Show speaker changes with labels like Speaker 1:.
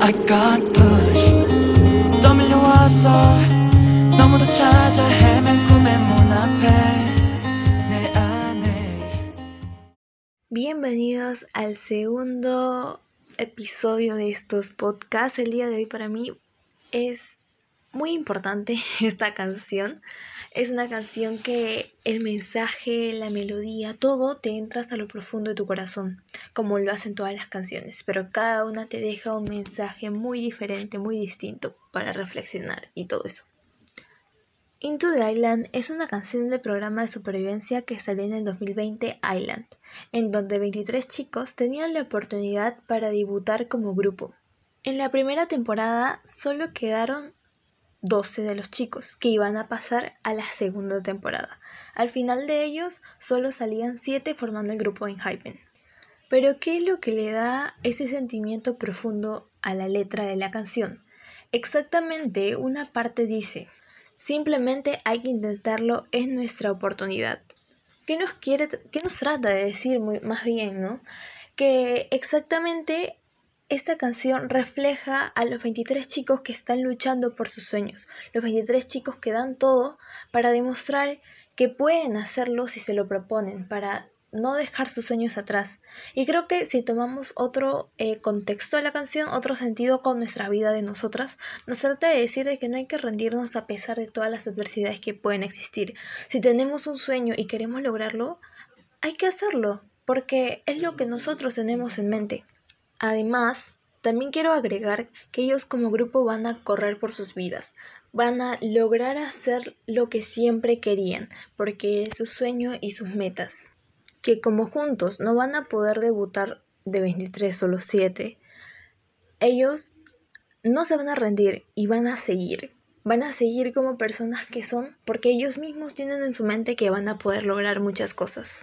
Speaker 1: I got push 떠밀려와서 너무도 찾아 헤맨 꿈의 문 앞에 내 안에
Speaker 2: Bienvenidos al segundo episodio de estos podcasts. El día de hoy para mí es muy importante esta canción. Es una canción que el mensaje, la melodía, todo te entra hasta lo profundo de tu corazón, como lo hacen todas las canciones, pero cada una te deja un mensaje muy diferente, muy distinto para reflexionar y todo eso. Into the Island es una canción del programa de supervivencia que salió en el 2020 Island, en donde 23 chicos tenían la oportunidad para debutar como grupo. En la primera temporada solo quedaron 12 de los chicos que iban a pasar a la segunda temporada. Al final de ellos solo salían 7 formando el grupo en Hypen. Pero ¿qué es lo que le da ese sentimiento profundo a la letra de la canción? Exactamente, una parte dice, simplemente hay que intentarlo, es nuestra oportunidad. ¿Qué nos, quiere, qué nos trata de decir muy, más bien, no? Que exactamente esta canción refleja a los 23 chicos que están luchando por sus sueños, los 23 chicos que dan todo para demostrar que pueden hacerlo si se lo proponen, para no dejar sus sueños atrás. Y creo que si tomamos otro eh, contexto de la canción, otro sentido con nuestra vida de nosotras, nos trata de decir de que no hay que rendirnos a pesar de todas las adversidades que pueden existir. Si tenemos un sueño y queremos lograrlo, hay que hacerlo, porque es lo que nosotros tenemos en mente. Además, también quiero agregar que ellos como grupo van a correr por sus vidas, van a lograr hacer lo que siempre querían, porque es su sueño y sus metas. Que como juntos no van a poder debutar de 23 solo 7, ellos no se van a rendir y van a seguir. Van a seguir como personas que son porque ellos mismos tienen en su mente que van a poder lograr muchas cosas.